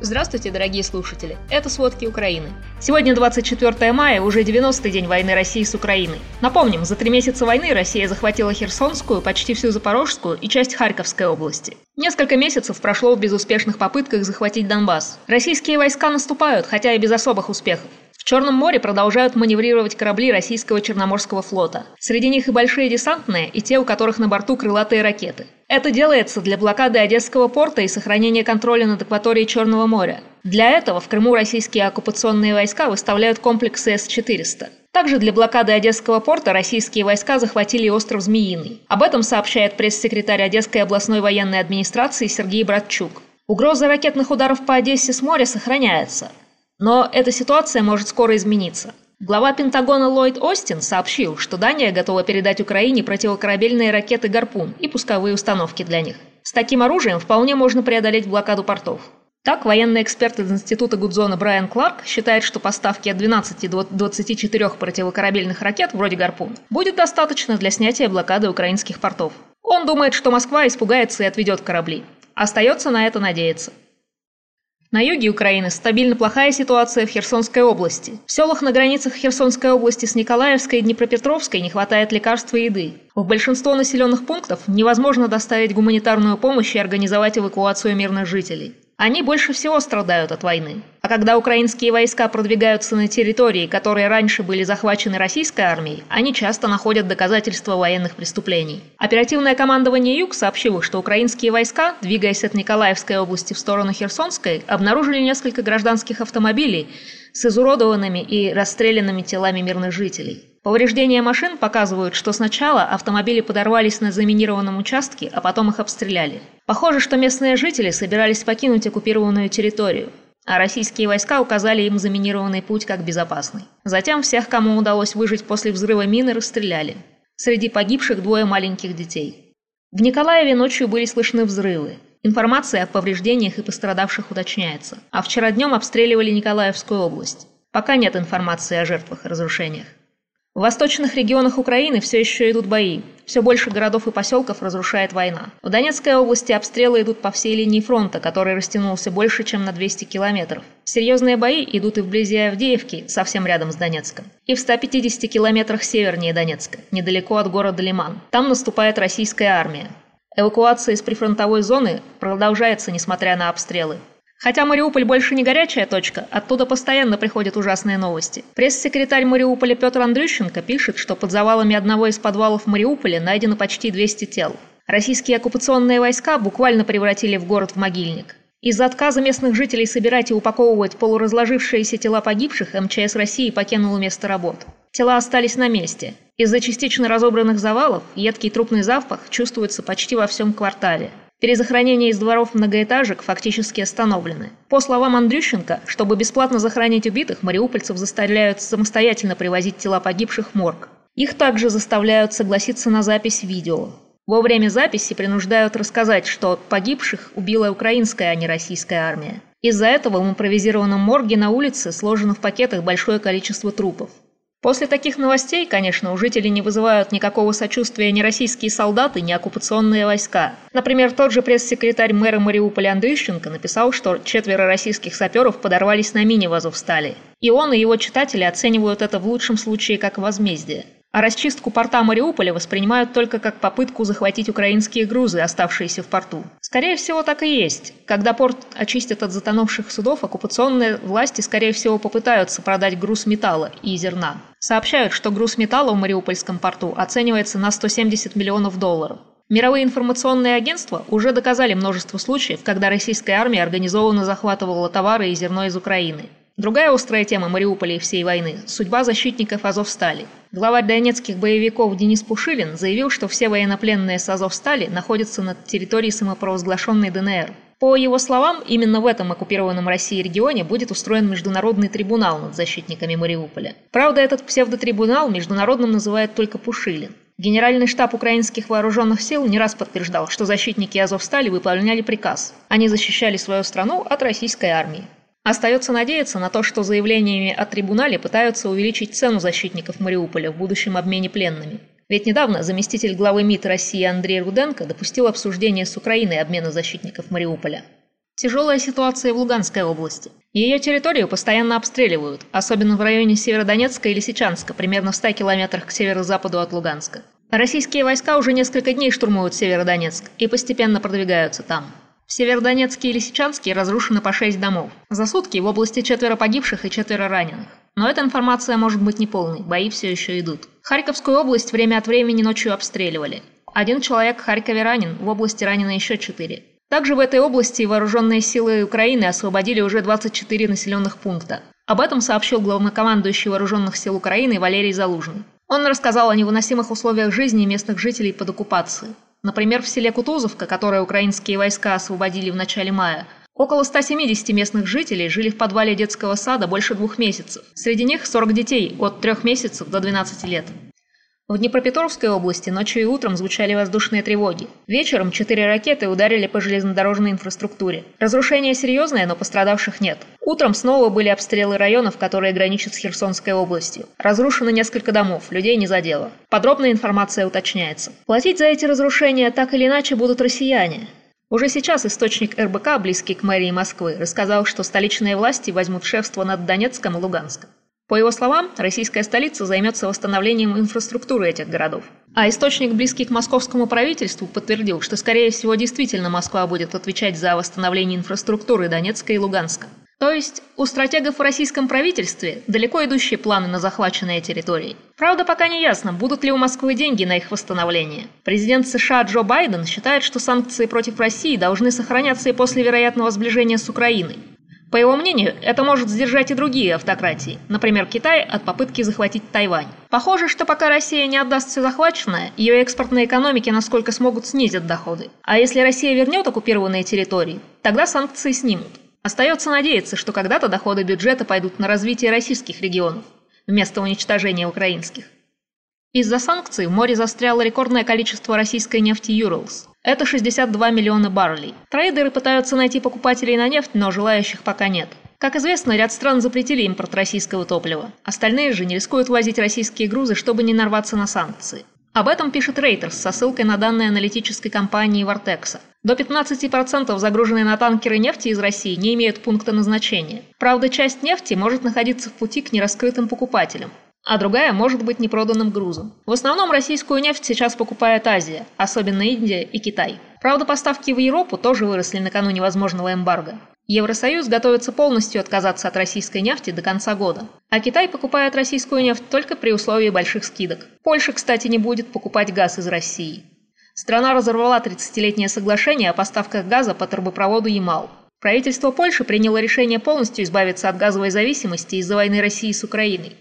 Здравствуйте, дорогие слушатели! Это «Сводки Украины». Сегодня 24 мая, уже 90-й день войны России с Украиной. Напомним, за три месяца войны Россия захватила Херсонскую, почти всю Запорожскую и часть Харьковской области. Несколько месяцев прошло в безуспешных попытках захватить Донбасс. Российские войска наступают, хотя и без особых успехов. Черном море продолжают маневрировать корабли российского Черноморского флота. Среди них и большие десантные, и те, у которых на борту крылатые ракеты. Это делается для блокады Одесского порта и сохранения контроля над акваторией Черного моря. Для этого в Крыму российские оккупационные войска выставляют комплексы С-400. Также для блокады Одесского порта российские войска захватили остров Змеиный. Об этом сообщает пресс-секретарь Одесской областной военной администрации Сергей Братчук. Угроза ракетных ударов по Одессе с моря сохраняется. Но эта ситуация может скоро измениться. Глава Пентагона Ллойд Остин сообщил, что Дания готова передать Украине противокорабельные ракеты «Гарпун» и пусковые установки для них. С таким оружием вполне можно преодолеть блокаду портов. Так, военный эксперт из Института Гудзона Брайан Кларк считает, что поставки от 12 до 24 противокорабельных ракет, вроде «Гарпун», будет достаточно для снятия блокады украинских портов. Он думает, что Москва испугается и отведет корабли. Остается на это надеяться. На юге Украины стабильно плохая ситуация в Херсонской области. В селах на границах Херсонской области с Николаевской и Днепропетровской не хватает лекарств и еды. В большинство населенных пунктов невозможно доставить гуманитарную помощь и организовать эвакуацию мирных жителей. Они больше всего страдают от войны. А когда украинские войска продвигаются на территории, которые раньше были захвачены российской армией, они часто находят доказательства военных преступлений. Оперативное командование Юг сообщило, что украинские войска, двигаясь от Николаевской области в сторону Херсонской, обнаружили несколько гражданских автомобилей с изуродованными и расстрелянными телами мирных жителей. Повреждения машин показывают, что сначала автомобили подорвались на заминированном участке, а потом их обстреляли. Похоже, что местные жители собирались покинуть оккупированную территорию, а российские войска указали им заминированный путь как безопасный. Затем всех, кому удалось выжить после взрыва мины, расстреляли. Среди погибших двое маленьких детей. В Николаеве ночью были слышны взрывы. Информация о повреждениях и пострадавших уточняется. А вчера днем обстреливали Николаевскую область. Пока нет информации о жертвах и разрушениях. В восточных регионах Украины все еще идут бои. Все больше городов и поселков разрушает война. В Донецкой области обстрелы идут по всей линии фронта, который растянулся больше, чем на 200 километров. Серьезные бои идут и вблизи Авдеевки, совсем рядом с Донецком, и в 150 километрах севернее Донецка, недалеко от города Лиман. Там наступает российская армия. Эвакуация из прифронтовой зоны продолжается, несмотря на обстрелы. Хотя Мариуполь больше не горячая точка, оттуда постоянно приходят ужасные новости. Пресс-секретарь Мариуполя Петр Андрющенко пишет, что под завалами одного из подвалов Мариуполя найдено почти 200 тел. Российские оккупационные войска буквально превратили в город в могильник. Из-за отказа местных жителей собирать и упаковывать полуразложившиеся тела погибших МЧС России покинуло место работ. Тела остались на месте. Из-за частично разобранных завалов едкий трупный запах чувствуется почти во всем квартале. Перезахоронения из дворов многоэтажек фактически остановлены. По словам Андрющенко, чтобы бесплатно захоронить убитых, мариупольцев заставляют самостоятельно привозить тела погибших в морг. Их также заставляют согласиться на запись видео. Во время записи принуждают рассказать, что погибших убила украинская, а не российская армия. Из-за этого в импровизированном морге на улице сложено в пакетах большое количество трупов. После таких новостей, конечно, у жителей не вызывают никакого сочувствия ни российские солдаты, ни оккупационные войска. Например, тот же пресс-секретарь мэра Мариуполя Андрющенко написал, что четверо российских саперов подорвались на мине в Азовстали. И он, и его читатели оценивают это в лучшем случае как возмездие. А расчистку порта Мариуполя воспринимают только как попытку захватить украинские грузы, оставшиеся в порту. Скорее всего, так и есть. Когда порт очистят от затонувших судов, оккупационные власти, скорее всего, попытаются продать груз металла и зерна. Сообщают, что груз металла в Мариупольском порту оценивается на 170 миллионов долларов. Мировые информационные агентства уже доказали множество случаев, когда российская армия организованно захватывала товары и зерно из Украины. Другая острая тема Мариуполя и всей войны – судьба защитников Азовстали. Главарь донецких боевиков Денис Пушилин заявил, что все военнопленные с Азовстали находятся на территории самопровозглашенной ДНР. По его словам, именно в этом оккупированном Россией регионе будет устроен международный трибунал над защитниками Мариуполя. Правда, этот псевдотрибунал международным называют только Пушилин. Генеральный штаб украинских вооруженных сил не раз подтверждал, что защитники Азовстали выполняли приказ. Они защищали свою страну от российской армии. Остается надеяться на то, что заявлениями о трибунале пытаются увеличить цену защитников Мариуполя в будущем обмене пленными. Ведь недавно заместитель главы МИД России Андрей Руденко допустил обсуждение с Украиной обмена защитников Мариуполя. Тяжелая ситуация в Луганской области. Ее территорию постоянно обстреливают, особенно в районе Северодонецка и Лисичанска, примерно в 100 километрах к северо-западу от Луганска. Российские войска уже несколько дней штурмуют Северодонецк и постепенно продвигаются там. В Северодонецке и Лисичанске разрушено по 6 домов. За сутки в области четверо погибших и четверо раненых. Но эта информация может быть неполной, бои все еще идут. Харьковскую область время от времени ночью обстреливали. Один человек в Харькове ранен, в области ранено еще четыре. Также в этой области вооруженные силы Украины освободили уже 24 населенных пункта. Об этом сообщил главнокомандующий вооруженных сил Украины Валерий Залужный. Он рассказал о невыносимых условиях жизни местных жителей под оккупацией. Например, в селе Кутузовка, которое украинские войска освободили в начале мая, около 170 местных жителей жили в подвале детского сада больше двух месяцев. Среди них 40 детей от 3 месяцев до 12 лет. В Днепропетровской области ночью и утром звучали воздушные тревоги. Вечером четыре ракеты ударили по железнодорожной инфраструктуре. Разрушение серьезное, но пострадавших нет. Утром снова были обстрелы районов, которые граничат с Херсонской областью. Разрушено несколько домов, людей не задело. Подробная информация уточняется. Платить за эти разрушения так или иначе будут россияне. Уже сейчас источник РБК, близкий к мэрии Москвы, рассказал, что столичные власти возьмут шефство над Донецком и Луганском. По его словам, российская столица займется восстановлением инфраструктуры этих городов. А источник, близкий к московскому правительству, подтвердил, что, скорее всего, действительно Москва будет отвечать за восстановление инфраструктуры Донецка и Луганска. То есть у стратегов в российском правительстве далеко идущие планы на захваченные территории. Правда, пока не ясно, будут ли у Москвы деньги на их восстановление. Президент США Джо Байден считает, что санкции против России должны сохраняться и после вероятного сближения с Украиной. По его мнению, это может сдержать и другие автократии, например, Китай от попытки захватить Тайвань. Похоже, что пока Россия не отдаст все захваченное, ее экспортные экономики насколько смогут снизить доходы. А если Россия вернет оккупированные территории, тогда санкции снимут. Остается надеяться, что когда-то доходы бюджета пойдут на развитие российских регионов, вместо уничтожения украинских. Из-за санкций в море застряло рекордное количество российской нефти «Юралс». Это 62 миллиона баррелей. Трейдеры пытаются найти покупателей на нефть, но желающих пока нет. Как известно, ряд стран запретили импорт российского топлива. Остальные же не рискуют возить российские грузы, чтобы не нарваться на санкции. Об этом пишет Reuters со ссылкой на данные аналитической компании Вартекса. До 15% загруженной на танкеры нефти из России не имеют пункта назначения. Правда, часть нефти может находиться в пути к нераскрытым покупателям а другая может быть непроданным грузом. В основном российскую нефть сейчас покупает Азия, особенно Индия и Китай. Правда, поставки в Европу тоже выросли накануне возможного эмбарго. Евросоюз готовится полностью отказаться от российской нефти до конца года. А Китай покупает российскую нефть только при условии больших скидок. Польша, кстати, не будет покупать газ из России. Страна разорвала 30-летнее соглашение о поставках газа по трубопроводу Ямал. Правительство Польши приняло решение полностью избавиться от газовой зависимости из-за войны России с Украиной.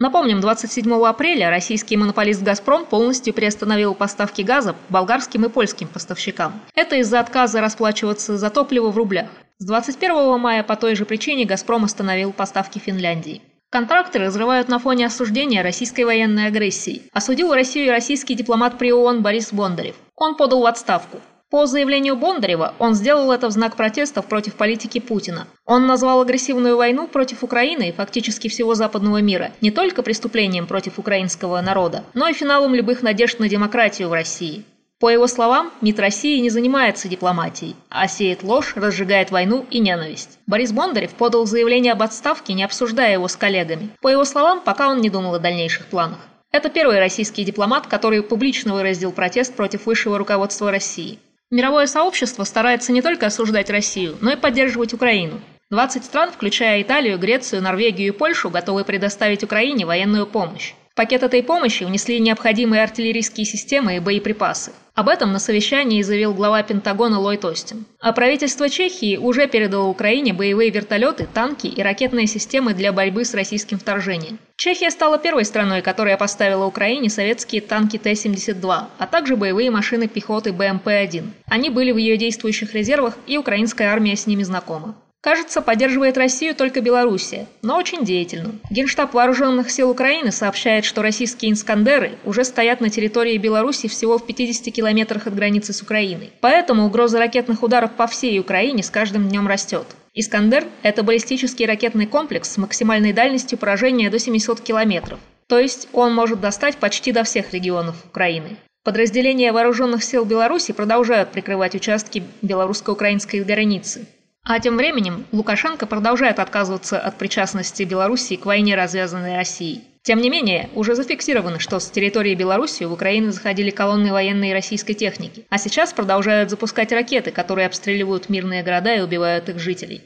Напомним, 27 апреля российский монополист «Газпром» полностью приостановил поставки газа болгарским и польским поставщикам. Это из-за отказа расплачиваться за топливо в рублях. С 21 мая по той же причине «Газпром» остановил поставки Финляндии. Контракты разрывают на фоне осуждения российской военной агрессии. Осудил Россию российский дипломат при ООН Борис Бондарев. Он подал в отставку. По заявлению Бондарева, он сделал это в знак протестов против политики Путина. Он назвал агрессивную войну против Украины и фактически всего западного мира не только преступлением против украинского народа, но и финалом любых надежд на демократию в России. По его словам, МИД России не занимается дипломатией, а сеет ложь, разжигает войну и ненависть. Борис Бондарев подал заявление об отставке, не обсуждая его с коллегами. По его словам, пока он не думал о дальнейших планах. Это первый российский дипломат, который публично выразил протест против высшего руководства России. Мировое сообщество старается не только осуждать Россию, но и поддерживать Украину. 20 стран, включая Италию, Грецию, Норвегию и Польшу, готовы предоставить Украине военную помощь. В пакет этой помощи внесли необходимые артиллерийские системы и боеприпасы. Об этом на совещании заявил глава Пентагона Ллойд Остин. А правительство Чехии уже передало Украине боевые вертолеты, танки и ракетные системы для борьбы с российским вторжением. Чехия стала первой страной, которая поставила Украине советские танки Т-72, а также боевые машины пехоты БМП-1. Они были в ее действующих резервах, и украинская армия с ними знакома. Кажется, поддерживает Россию только Белоруссия, но очень деятельно. Генштаб Вооруженных сил Украины сообщает, что российские «Искандеры» уже стоят на территории Беларуси всего в 50 километрах от границы с Украиной. Поэтому угроза ракетных ударов по всей Украине с каждым днем растет. «Искандер» — это баллистический ракетный комплекс с максимальной дальностью поражения до 700 километров. То есть он может достать почти до всех регионов Украины. Подразделения вооруженных сил Беларуси продолжают прикрывать участки белорусско-украинской границы. А тем временем Лукашенко продолжает отказываться от причастности Белоруссии к войне, развязанной Россией. Тем не менее, уже зафиксировано, что с территории Беларуси в Украину заходили колонны военной и российской техники, а сейчас продолжают запускать ракеты, которые обстреливают мирные города и убивают их жителей.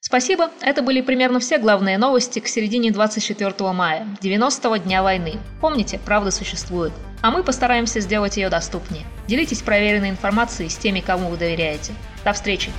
Спасибо, это были примерно все главные новости к середине 24 мая, 90-го дня войны. Помните, правда существует. А мы постараемся сделать ее доступнее. Делитесь проверенной информацией с теми, кому вы доверяете. До встречи!